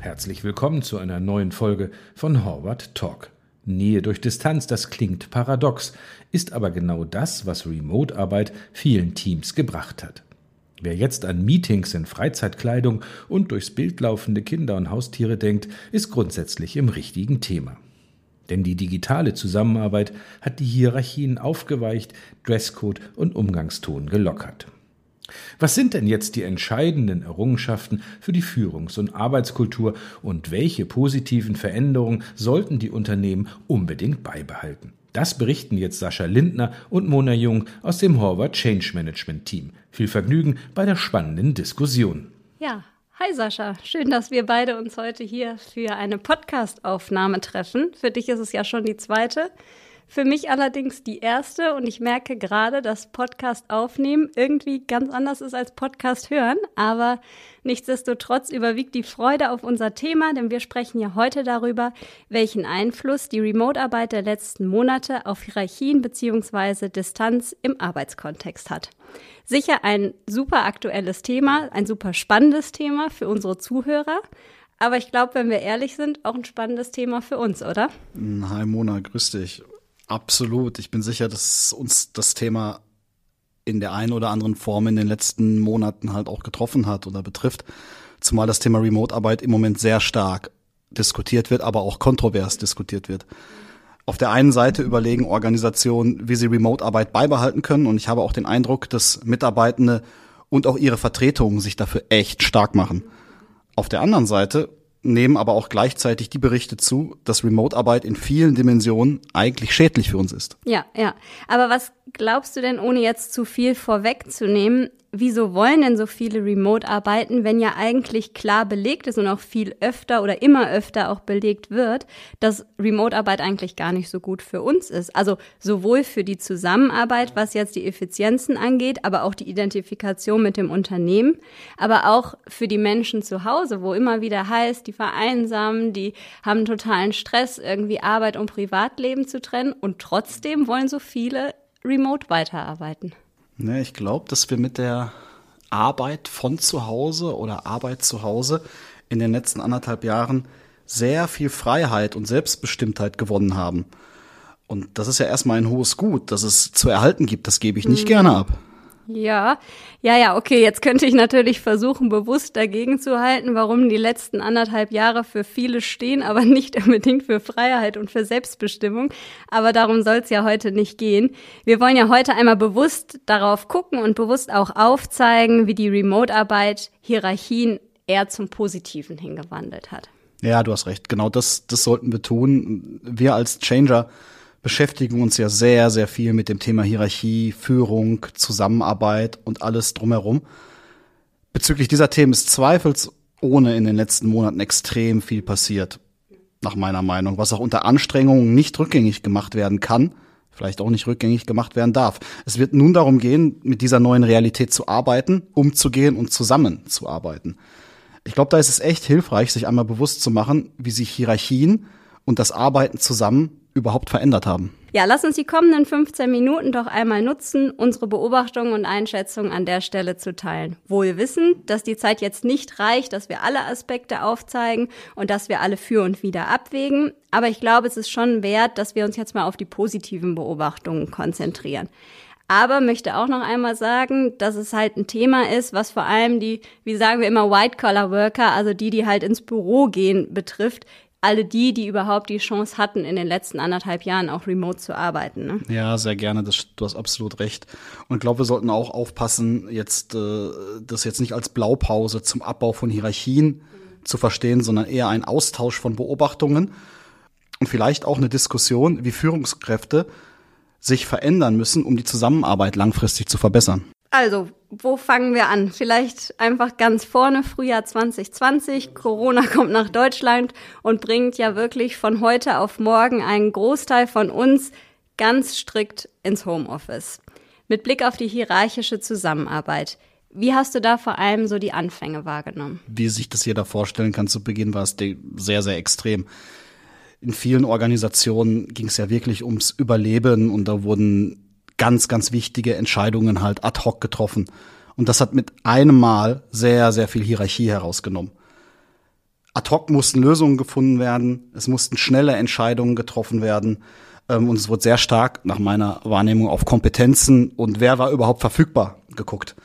Herzlich willkommen zu einer neuen Folge von Horvath Talk. Nähe durch Distanz, das klingt paradox, ist aber genau das, was Remote-Arbeit vielen Teams gebracht hat. Wer jetzt an Meetings in Freizeitkleidung und durchs Bild laufende Kinder und Haustiere denkt, ist grundsätzlich im richtigen Thema. Denn die digitale Zusammenarbeit hat die Hierarchien aufgeweicht, Dresscode und Umgangston gelockert. Was sind denn jetzt die entscheidenden Errungenschaften für die Führungs- und Arbeitskultur und welche positiven Veränderungen sollten die Unternehmen unbedingt beibehalten? Das berichten jetzt Sascha Lindner und Mona Jung aus dem Horvath Change Management Team. Viel Vergnügen bei der spannenden Diskussion. Ja, hi Sascha. Schön, dass wir beide uns heute hier für eine Podcast-Aufnahme treffen. Für dich ist es ja schon die zweite. Für mich allerdings die erste und ich merke gerade, dass Podcast aufnehmen irgendwie ganz anders ist als Podcast hören. Aber nichtsdestotrotz überwiegt die Freude auf unser Thema, denn wir sprechen ja heute darüber, welchen Einfluss die Remote-Arbeit der letzten Monate auf Hierarchien bzw. Distanz im Arbeitskontext hat. Sicher ein super aktuelles Thema, ein super spannendes Thema für unsere Zuhörer. Aber ich glaube, wenn wir ehrlich sind, auch ein spannendes Thema für uns, oder? Hi Mona, grüß dich. Absolut. Ich bin sicher, dass uns das Thema in der einen oder anderen Form in den letzten Monaten halt auch getroffen hat oder betrifft. Zumal das Thema Remote-Arbeit im Moment sehr stark diskutiert wird, aber auch kontrovers diskutiert wird. Auf der einen Seite überlegen Organisationen, wie sie Remote-Arbeit beibehalten können. Und ich habe auch den Eindruck, dass Mitarbeitende und auch ihre Vertretungen sich dafür echt stark machen. Auf der anderen Seite nehmen aber auch gleichzeitig die Berichte zu, dass Remote-Arbeit in vielen Dimensionen eigentlich schädlich für uns ist. Ja, ja. Aber was glaubst du denn, ohne jetzt zu viel vorwegzunehmen, wieso wollen denn so viele Remote arbeiten, wenn ja eigentlich klar belegt ist und auch viel öfter oder immer öfter auch belegt wird, dass Remote-Arbeit eigentlich gar nicht so gut für uns ist? Also sowohl für die Zusammenarbeit, was jetzt die Effizienzen angeht, aber auch die Identifikation mit dem Unternehmen, aber auch für die Menschen zu Hause, wo immer wieder heißt, die vereinsamen, die haben totalen Stress, irgendwie Arbeit und Privatleben zu trennen und trotzdem wollen so viele remote weiterarbeiten. Ne, ich glaube, dass wir mit der Arbeit von zu Hause oder Arbeit zu Hause in den letzten anderthalb Jahren sehr viel Freiheit und Selbstbestimmtheit gewonnen haben. Und das ist ja erstmal ein hohes Gut, dass es zu erhalten gibt. Das gebe ich nicht mhm. gerne ab. Ja, ja, ja, okay. Jetzt könnte ich natürlich versuchen, bewusst dagegen zu halten, warum die letzten anderthalb Jahre für viele stehen, aber nicht unbedingt für Freiheit und für Selbstbestimmung. Aber darum soll es ja heute nicht gehen. Wir wollen ja heute einmal bewusst darauf gucken und bewusst auch aufzeigen, wie die Remote-Arbeit Hierarchien eher zum Positiven hingewandelt hat. Ja, du hast recht. Genau das, das sollten wir tun. Wir als Changer beschäftigen uns ja sehr, sehr viel mit dem Thema Hierarchie, Führung, Zusammenarbeit und alles drumherum. Bezüglich dieser Themen ist zweifelsohne in den letzten Monaten extrem viel passiert, nach meiner Meinung, was auch unter Anstrengungen nicht rückgängig gemacht werden kann, vielleicht auch nicht rückgängig gemacht werden darf. Es wird nun darum gehen, mit dieser neuen Realität zu arbeiten, umzugehen und zusammenzuarbeiten. Ich glaube, da ist es echt hilfreich, sich einmal bewusst zu machen, wie sich Hierarchien und das Arbeiten zusammen überhaupt verändert haben. Ja, lass uns die kommenden 15 Minuten doch einmal nutzen, unsere Beobachtungen und Einschätzungen an der Stelle zu teilen. Wohl wissend, dass die Zeit jetzt nicht reicht, dass wir alle Aspekte aufzeigen und dass wir alle für und wieder abwägen. Aber ich glaube, es ist schon wert, dass wir uns jetzt mal auf die positiven Beobachtungen konzentrieren. Aber möchte auch noch einmal sagen, dass es halt ein Thema ist, was vor allem die, wie sagen wir immer, White-Collar-Worker, also die, die halt ins Büro gehen, betrifft alle die, die überhaupt die Chance hatten, in den letzten anderthalb Jahren auch remote zu arbeiten. Ne? Ja, sehr gerne. Das, du hast absolut recht. Und ich glaube, wir sollten auch aufpassen, jetzt äh, das jetzt nicht als Blaupause zum Abbau von Hierarchien mhm. zu verstehen, sondern eher ein Austausch von Beobachtungen und vielleicht auch eine Diskussion, wie Führungskräfte sich verändern müssen, um die Zusammenarbeit langfristig zu verbessern. Also, wo fangen wir an? Vielleicht einfach ganz vorne, Frühjahr 2020. Corona kommt nach Deutschland und bringt ja wirklich von heute auf morgen einen Großteil von uns ganz strikt ins Homeoffice. Mit Blick auf die hierarchische Zusammenarbeit. Wie hast du da vor allem so die Anfänge wahrgenommen? Wie sich das jeder vorstellen kann, zu Beginn war es sehr, sehr extrem. in vielen Organisationen ging es ja wirklich ums Überleben und da wurden ganz, ganz wichtige Entscheidungen halt ad hoc getroffen. Und das hat mit einem Mal sehr, sehr viel Hierarchie herausgenommen. Ad hoc mussten Lösungen gefunden werden, es mussten schnelle Entscheidungen getroffen werden ähm, und es wurde sehr stark nach meiner Wahrnehmung auf Kompetenzen und wer war überhaupt verfügbar geguckt.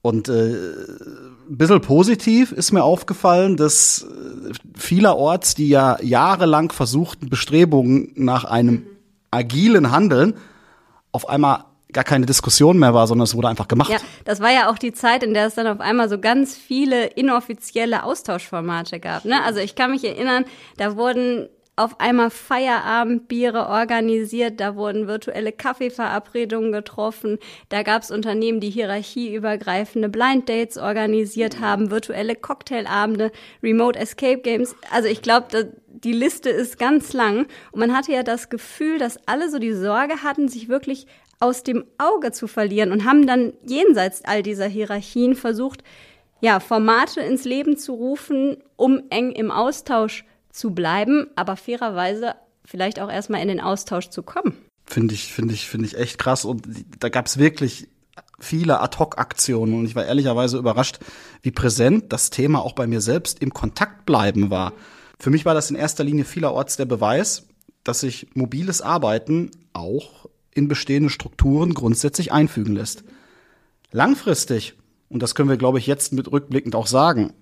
Und äh, ein bisschen positiv ist mir aufgefallen, dass äh, vielerorts die ja jahrelang versuchten Bestrebungen nach einem agilen Handeln auf einmal gar keine Diskussion mehr war, sondern es wurde einfach gemacht. Ja, das war ja auch die Zeit, in der es dann auf einmal so ganz viele inoffizielle Austauschformate gab. Ne? Also ich kann mich erinnern, da wurden auf einmal Feierabendbiere organisiert, da wurden virtuelle Kaffeeverabredungen getroffen, da gab es Unternehmen, die hierarchieübergreifende Blind Dates organisiert haben, virtuelle Cocktailabende, Remote Escape Games. Also ich glaube, die Liste ist ganz lang und man hatte ja das Gefühl, dass alle so die Sorge hatten, sich wirklich aus dem Auge zu verlieren und haben dann jenseits all dieser Hierarchien versucht, ja, Formate ins Leben zu rufen, um eng im Austausch zu bleiben, aber fairerweise vielleicht auch erstmal in den Austausch zu kommen. Finde ich, finde ich, finde ich echt krass. Und da gab es wirklich viele Ad-Hoc-Aktionen und ich war ehrlicherweise überrascht, wie präsent das Thema auch bei mir selbst im Kontakt bleiben war. Für mich war das in erster Linie vielerorts der Beweis, dass sich mobiles Arbeiten auch in bestehende Strukturen grundsätzlich einfügen lässt. Langfristig, und das können wir, glaube ich, jetzt mit rückblickend auch sagen,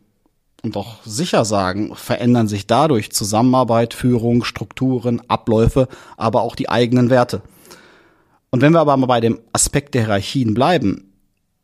und auch sicher sagen, verändern sich dadurch Zusammenarbeit, Führung, Strukturen, Abläufe, aber auch die eigenen Werte. Und wenn wir aber mal bei dem Aspekt der Hierarchien bleiben,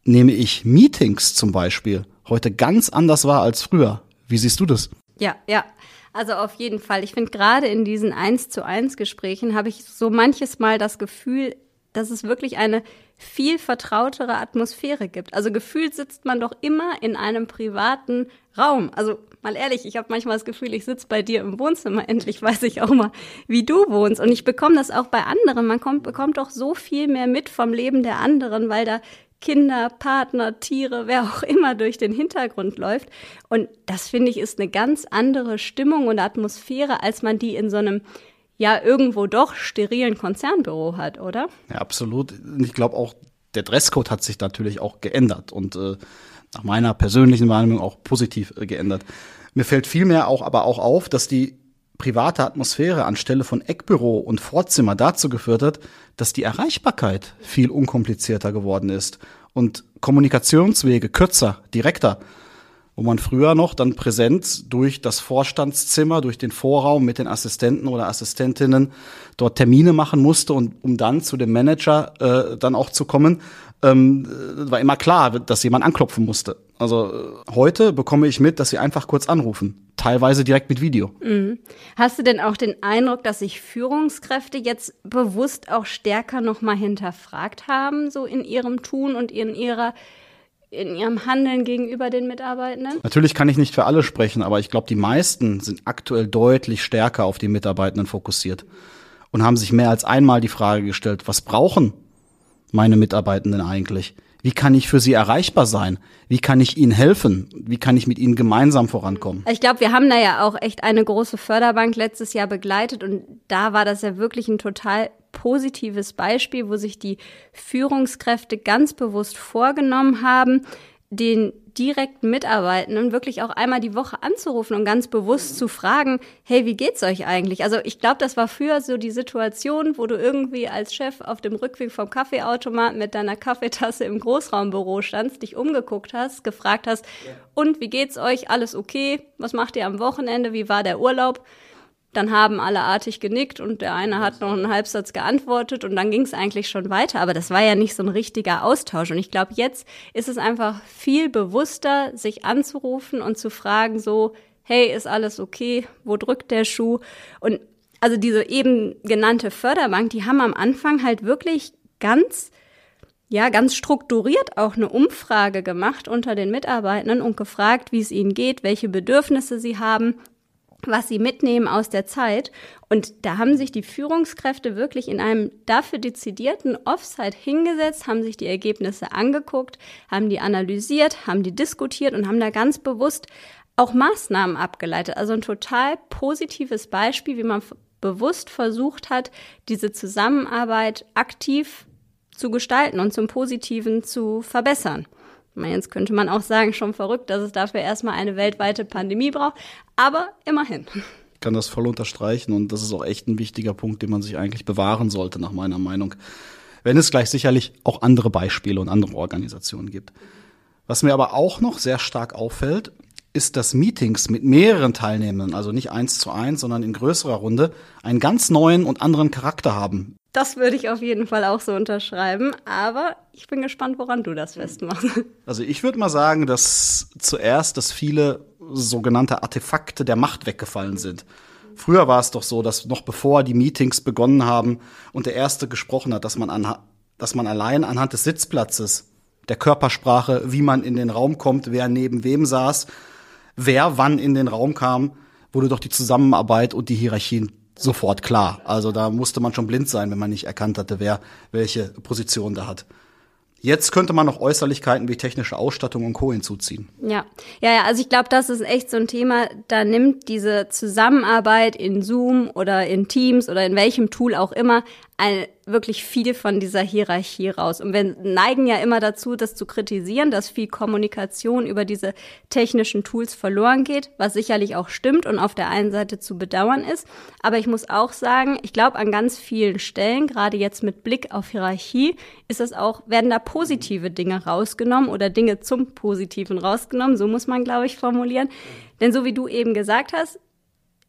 nehme ich Meetings zum Beispiel heute ganz anders wahr als früher. Wie siehst du das? Ja, ja. Also auf jeden Fall. Ich finde gerade in diesen eins zu eins Gesprächen habe ich so manches Mal das Gefühl, dass es wirklich eine viel vertrautere Atmosphäre gibt. Also gefühlt sitzt man doch immer in einem privaten Raum. Also mal ehrlich, ich habe manchmal das Gefühl, ich sitze bei dir im Wohnzimmer. Endlich weiß ich auch mal, wie du wohnst. Und ich bekomme das auch bei anderen. Man kommt, bekommt doch so viel mehr mit vom Leben der anderen, weil da Kinder, Partner, Tiere, wer auch immer durch den Hintergrund läuft. Und das finde ich ist eine ganz andere Stimmung und Atmosphäre, als man die in so einem ja irgendwo doch sterilen Konzernbüro hat, oder? Ja, absolut. Ich glaube auch, der Dresscode hat sich natürlich auch geändert und äh, nach meiner persönlichen Wahrnehmung auch positiv äh, geändert. Mir fällt vielmehr auch aber auch auf, dass die private Atmosphäre anstelle von Eckbüro und Vorzimmer dazu geführt hat, dass die Erreichbarkeit viel unkomplizierter geworden ist und Kommunikationswege kürzer, direkter wo man früher noch dann präsent durch das Vorstandszimmer, durch den Vorraum mit den Assistenten oder Assistentinnen dort Termine machen musste und um dann zu dem Manager äh, dann auch zu kommen, ähm, war immer klar, dass jemand anklopfen musste. Also äh, heute bekomme ich mit, dass sie einfach kurz anrufen, teilweise direkt mit Video. Mhm. Hast du denn auch den Eindruck, dass sich Führungskräfte jetzt bewusst auch stärker nochmal hinterfragt haben, so in ihrem Tun und in ihrer in ihrem Handeln gegenüber den Mitarbeitenden? Natürlich kann ich nicht für alle sprechen, aber ich glaube, die meisten sind aktuell deutlich stärker auf die Mitarbeitenden fokussiert und haben sich mehr als einmal die Frage gestellt, was brauchen meine Mitarbeitenden eigentlich? Wie kann ich für sie erreichbar sein? Wie kann ich ihnen helfen? Wie kann ich mit ihnen gemeinsam vorankommen? Ich glaube, wir haben da ja auch echt eine große Förderbank letztes Jahr begleitet und da war das ja wirklich ein total positives Beispiel, wo sich die Führungskräfte ganz bewusst vorgenommen haben, den direkten Mitarbeitenden wirklich auch einmal die Woche anzurufen und ganz bewusst zu fragen, hey, wie geht's euch eigentlich? Also ich glaube, das war früher so die Situation, wo du irgendwie als Chef auf dem Rückweg vom Kaffeeautomat mit deiner Kaffeetasse im Großraumbüro standst, dich umgeguckt hast, gefragt hast, und wie geht's euch? Alles okay? Was macht ihr am Wochenende? Wie war der Urlaub? Dann haben alle artig genickt und der eine hat noch einen Halbsatz geantwortet und dann ging es eigentlich schon weiter. Aber das war ja nicht so ein richtiger Austausch. Und ich glaube, jetzt ist es einfach viel bewusster, sich anzurufen und zu fragen, so, hey, ist alles okay? Wo drückt der Schuh? Und also diese eben genannte Förderbank, die haben am Anfang halt wirklich ganz ja, ganz strukturiert auch eine Umfrage gemacht unter den Mitarbeitenden und gefragt, wie es ihnen geht, welche Bedürfnisse sie haben was sie mitnehmen aus der Zeit. Und da haben sich die Führungskräfte wirklich in einem dafür dezidierten Offsite hingesetzt, haben sich die Ergebnisse angeguckt, haben die analysiert, haben die diskutiert und haben da ganz bewusst auch Maßnahmen abgeleitet. Also ein total positives Beispiel, wie man bewusst versucht hat, diese Zusammenarbeit aktiv zu gestalten und zum Positiven zu verbessern. Jetzt könnte man auch sagen, schon verrückt, dass es dafür erstmal eine weltweite Pandemie braucht, aber immerhin. Ich kann das voll unterstreichen und das ist auch echt ein wichtiger Punkt, den man sich eigentlich bewahren sollte, nach meiner Meinung. Wenn es gleich sicherlich auch andere Beispiele und andere Organisationen gibt. Was mir aber auch noch sehr stark auffällt, ist, dass Meetings mit mehreren Teilnehmern, also nicht eins zu eins, sondern in größerer Runde, einen ganz neuen und anderen Charakter haben. Das würde ich auf jeden Fall auch so unterschreiben, aber ich bin gespannt, woran du das festmachst. Also ich würde mal sagen, dass zuerst, dass viele sogenannte Artefakte der Macht weggefallen sind. Früher war es doch so, dass noch bevor die Meetings begonnen haben und der erste gesprochen hat, dass man, an, dass man allein anhand des Sitzplatzes, der Körpersprache, wie man in den Raum kommt, wer neben wem saß, wer wann in den Raum kam, wurde doch die Zusammenarbeit und die Hierarchien sofort klar. Also da musste man schon blind sein, wenn man nicht erkannt hatte, wer welche Position da hat. Jetzt könnte man noch Äußerlichkeiten wie technische Ausstattung und Co. hinzuziehen. Ja, ja, ja also ich glaube, das ist echt so ein Thema, da nimmt diese Zusammenarbeit in Zoom oder in Teams oder in welchem Tool auch immer eine, wirklich viel von dieser Hierarchie raus. Und wir neigen ja immer dazu, das zu kritisieren, dass viel Kommunikation über diese technischen Tools verloren geht, was sicherlich auch stimmt und auf der einen Seite zu bedauern ist. Aber ich muss auch sagen, ich glaube, an ganz vielen Stellen, gerade jetzt mit Blick auf Hierarchie, ist es auch, werden da positive Dinge rausgenommen oder Dinge zum Positiven rausgenommen. So muss man, glaube ich, formulieren. Denn so wie du eben gesagt hast,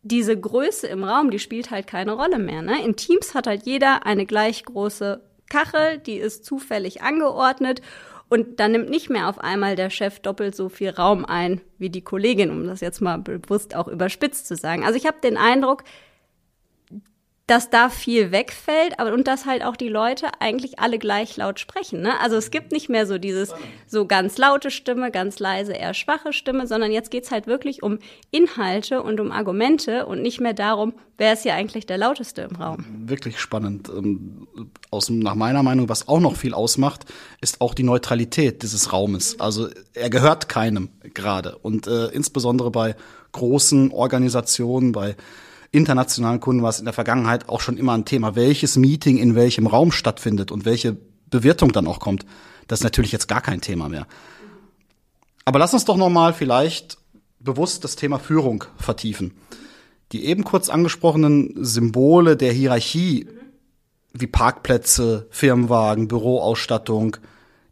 diese Größe im Raum, die spielt halt keine Rolle mehr. Ne? In Teams hat halt jeder eine gleich große Kachel, die ist zufällig angeordnet und dann nimmt nicht mehr auf einmal der Chef doppelt so viel Raum ein wie die Kollegin, um das jetzt mal bewusst auch überspitzt zu sagen. Also ich habe den Eindruck, dass da viel wegfällt, aber und dass halt auch die Leute eigentlich alle gleich laut sprechen. Ne? Also es gibt nicht mehr so dieses so ganz laute Stimme, ganz leise, eher schwache Stimme, sondern jetzt geht's halt wirklich um Inhalte und um Argumente und nicht mehr darum, wer ist hier eigentlich der lauteste im Raum. Wirklich spannend. Ähm, aus, nach meiner Meinung, was auch noch viel ausmacht, ist auch die Neutralität dieses Raumes. Also er gehört keinem gerade. Und äh, insbesondere bei großen Organisationen, bei internationalen Kunden war es in der Vergangenheit auch schon immer ein Thema, welches Meeting in welchem Raum stattfindet und welche Bewirtung dann auch kommt. Das ist natürlich jetzt gar kein Thema mehr. Aber lass uns doch noch mal vielleicht bewusst das Thema Führung vertiefen. Die eben kurz angesprochenen Symbole der Hierarchie, wie Parkplätze, Firmenwagen, Büroausstattung,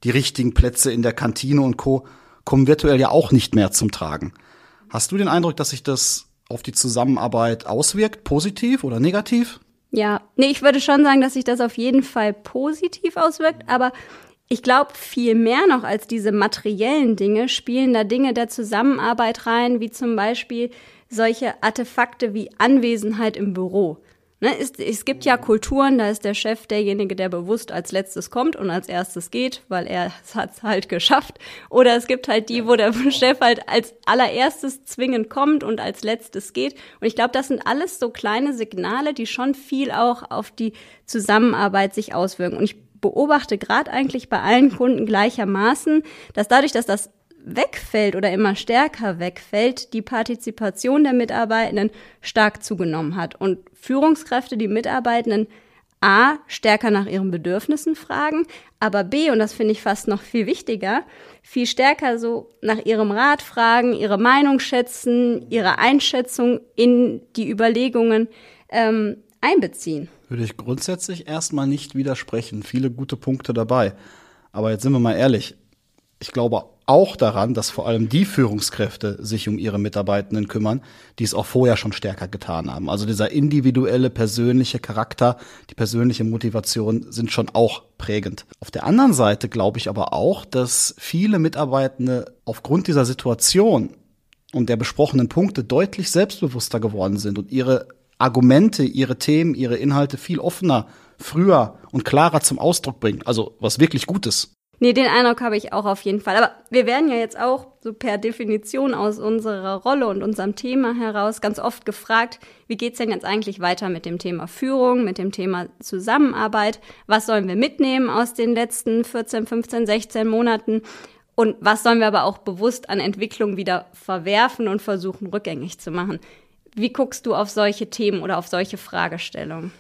die richtigen Plätze in der Kantine und Co., kommen virtuell ja auch nicht mehr zum Tragen. Hast du den Eindruck, dass sich das auf die Zusammenarbeit auswirkt, positiv oder negativ? Ja, nee, ich würde schon sagen, dass sich das auf jeden Fall positiv auswirkt, aber ich glaube, viel mehr noch als diese materiellen Dinge spielen da Dinge der Zusammenarbeit rein, wie zum Beispiel solche Artefakte wie Anwesenheit im Büro. Ne, es, es gibt ja Kulturen, da ist der Chef derjenige, der bewusst als letztes kommt und als erstes geht, weil er hat es halt geschafft. Oder es gibt halt die, wo der Chef halt als allererstes zwingend kommt und als letztes geht. Und ich glaube, das sind alles so kleine Signale, die schon viel auch auf die Zusammenarbeit sich auswirken. Und ich beobachte gerade eigentlich bei allen Kunden gleichermaßen, dass dadurch, dass das wegfällt oder immer stärker wegfällt, die Partizipation der Mitarbeitenden stark zugenommen hat und Führungskräfte die Mitarbeitenden A, stärker nach ihren Bedürfnissen fragen, aber B, und das finde ich fast noch viel wichtiger, viel stärker so nach ihrem Rat fragen, ihre Meinung schätzen, ihre Einschätzung in die Überlegungen ähm, einbeziehen. Würde ich grundsätzlich erstmal nicht widersprechen. Viele gute Punkte dabei. Aber jetzt sind wir mal ehrlich. Ich glaube auch daran, dass vor allem die Führungskräfte sich um ihre Mitarbeitenden kümmern, die es auch vorher schon stärker getan haben. Also dieser individuelle, persönliche Charakter, die persönliche Motivation sind schon auch prägend. Auf der anderen Seite glaube ich aber auch, dass viele Mitarbeitende aufgrund dieser Situation und der besprochenen Punkte deutlich selbstbewusster geworden sind und ihre Argumente, ihre Themen, ihre Inhalte viel offener, früher und klarer zum Ausdruck bringen. Also was wirklich Gutes. Nee, den Eindruck habe ich auch auf jeden Fall. Aber wir werden ja jetzt auch so per Definition aus unserer Rolle und unserem Thema heraus ganz oft gefragt, wie geht's denn jetzt eigentlich weiter mit dem Thema Führung, mit dem Thema Zusammenarbeit? Was sollen wir mitnehmen aus den letzten 14, 15, 16 Monaten? Und was sollen wir aber auch bewusst an Entwicklung wieder verwerfen und versuchen rückgängig zu machen? Wie guckst du auf solche Themen oder auf solche Fragestellungen?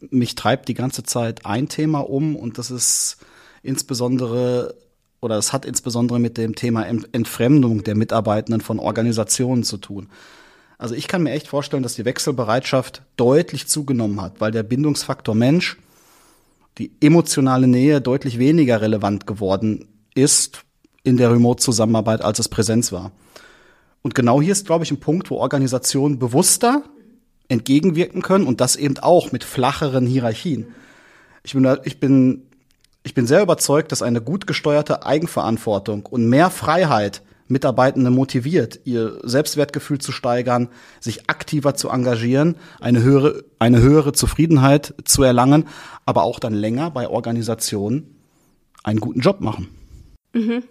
Mich treibt die ganze Zeit ein Thema um und das ist insbesondere oder es hat insbesondere mit dem Thema Entfremdung der Mitarbeitenden von Organisationen zu tun. Also ich kann mir echt vorstellen, dass die Wechselbereitschaft deutlich zugenommen hat, weil der Bindungsfaktor Mensch, die emotionale Nähe deutlich weniger relevant geworden ist in der Remote-Zusammenarbeit, als es Präsenz war. Und genau hier ist, glaube ich, ein Punkt, wo Organisationen bewusster entgegenwirken können und das eben auch mit flacheren Hierarchien. Ich bin, ich bin, ich bin sehr überzeugt, dass eine gut gesteuerte Eigenverantwortung und mehr Freiheit Mitarbeitende motiviert, ihr Selbstwertgefühl zu steigern, sich aktiver zu engagieren, eine höhere, eine höhere Zufriedenheit zu erlangen, aber auch dann länger bei Organisationen einen guten Job machen. Mhm.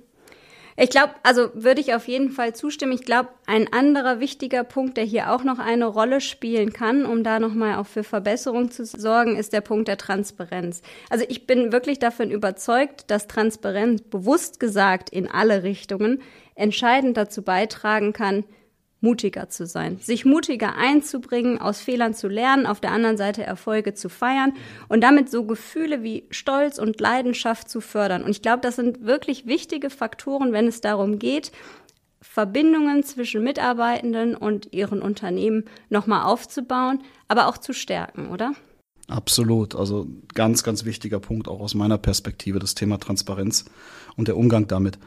Ich glaube, also würde ich auf jeden Fall zustimmen. Ich glaube, ein anderer wichtiger Punkt, der hier auch noch eine Rolle spielen kann, um da nochmal auch für Verbesserung zu sorgen, ist der Punkt der Transparenz. Also ich bin wirklich davon überzeugt, dass Transparenz bewusst gesagt in alle Richtungen entscheidend dazu beitragen kann, mutiger zu sein, sich mutiger einzubringen, aus Fehlern zu lernen, auf der anderen Seite Erfolge zu feiern und damit so Gefühle wie Stolz und Leidenschaft zu fördern. Und ich glaube, das sind wirklich wichtige Faktoren, wenn es darum geht, Verbindungen zwischen Mitarbeitenden und ihren Unternehmen nochmal aufzubauen, aber auch zu stärken, oder? Absolut. Also ganz, ganz wichtiger Punkt auch aus meiner Perspektive, das Thema Transparenz und der Umgang damit.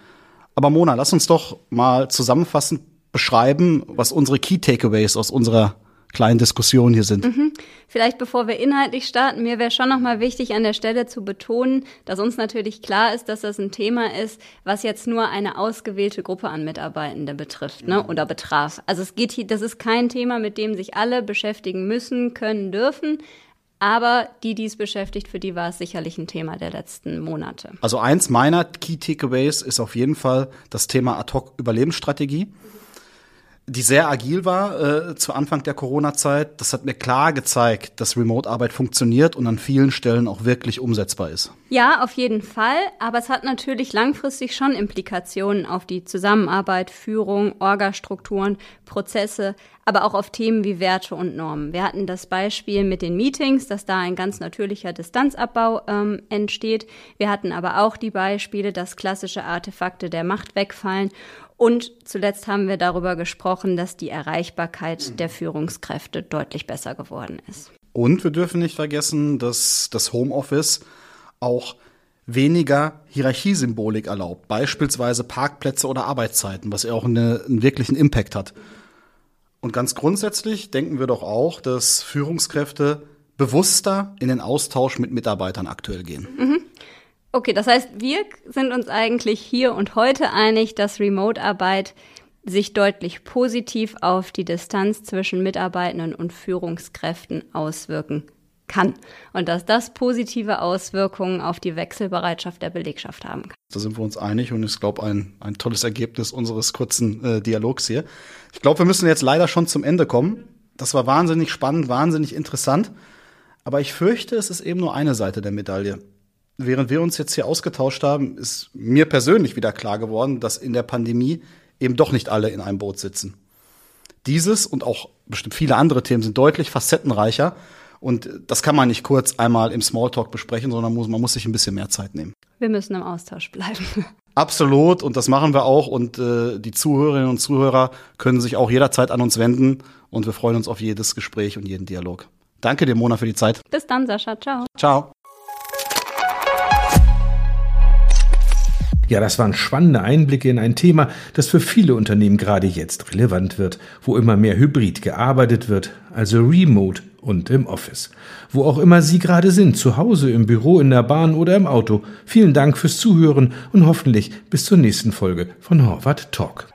Aber Mona, lass uns doch mal zusammenfassend beschreiben, was unsere Key Takeaways aus unserer kleinen Diskussion hier sind. Mhm. Vielleicht bevor wir inhaltlich starten, mir wäre schon noch mal wichtig an der Stelle zu betonen, dass uns natürlich klar ist, dass das ein Thema ist, was jetzt nur eine ausgewählte Gruppe an Mitarbeitende betrifft, ne, oder betraf. Also es geht hier, das ist kein Thema, mit dem sich alle beschäftigen müssen, können, dürfen. Aber die, die es beschäftigt, für die war es sicherlich ein Thema der letzten Monate. Also eins meiner Key Takeaways ist auf jeden Fall das Thema Ad-Hoc-Überlebensstrategie die sehr agil war äh, zu Anfang der Corona-Zeit. Das hat mir klar gezeigt, dass Remote-Arbeit funktioniert und an vielen Stellen auch wirklich umsetzbar ist. Ja, auf jeden Fall. Aber es hat natürlich langfristig schon Implikationen auf die Zusammenarbeit, Führung, Orgastrukturen, Prozesse, aber auch auf Themen wie Werte und Normen. Wir hatten das Beispiel mit den Meetings, dass da ein ganz natürlicher Distanzabbau ähm, entsteht. Wir hatten aber auch die Beispiele, dass klassische Artefakte der Macht wegfallen und zuletzt haben wir darüber gesprochen, dass die Erreichbarkeit der Führungskräfte deutlich besser geworden ist. Und wir dürfen nicht vergessen, dass das Homeoffice auch weniger Hierarchiesymbolik erlaubt, beispielsweise Parkplätze oder Arbeitszeiten, was ja auch eine, einen wirklichen Impact hat. Und ganz grundsätzlich denken wir doch auch, dass Führungskräfte bewusster in den Austausch mit Mitarbeitern aktuell gehen. Mhm. Okay, das heißt, wir sind uns eigentlich hier und heute einig, dass Remote-Arbeit sich deutlich positiv auf die Distanz zwischen Mitarbeitenden und Führungskräften auswirken kann und dass das positive Auswirkungen auf die Wechselbereitschaft der Belegschaft haben kann. Da sind wir uns einig und ist, glaube ein, ein tolles Ergebnis unseres kurzen äh, Dialogs hier. Ich glaube, wir müssen jetzt leider schon zum Ende kommen. Das war wahnsinnig spannend, wahnsinnig interessant. Aber ich fürchte, es ist eben nur eine Seite der Medaille während wir uns jetzt hier ausgetauscht haben, ist mir persönlich wieder klar geworden, dass in der Pandemie eben doch nicht alle in einem Boot sitzen. Dieses und auch bestimmt viele andere Themen sind deutlich facettenreicher. Und das kann man nicht kurz einmal im Smalltalk besprechen, sondern muss, man muss sich ein bisschen mehr Zeit nehmen. Wir müssen im Austausch bleiben. Absolut, und das machen wir auch. Und äh, die Zuhörerinnen und Zuhörer können sich auch jederzeit an uns wenden. Und wir freuen uns auf jedes Gespräch und jeden Dialog. Danke dir, Mona, für die Zeit. Bis dann, Sascha. Ciao. Ciao. Ja, das waren spannende Einblicke in ein Thema, das für viele Unternehmen gerade jetzt relevant wird, wo immer mehr hybrid gearbeitet wird, also remote und im Office. Wo auch immer Sie gerade sind, zu Hause, im Büro, in der Bahn oder im Auto. Vielen Dank fürs Zuhören und hoffentlich bis zur nächsten Folge von Horvath Talk.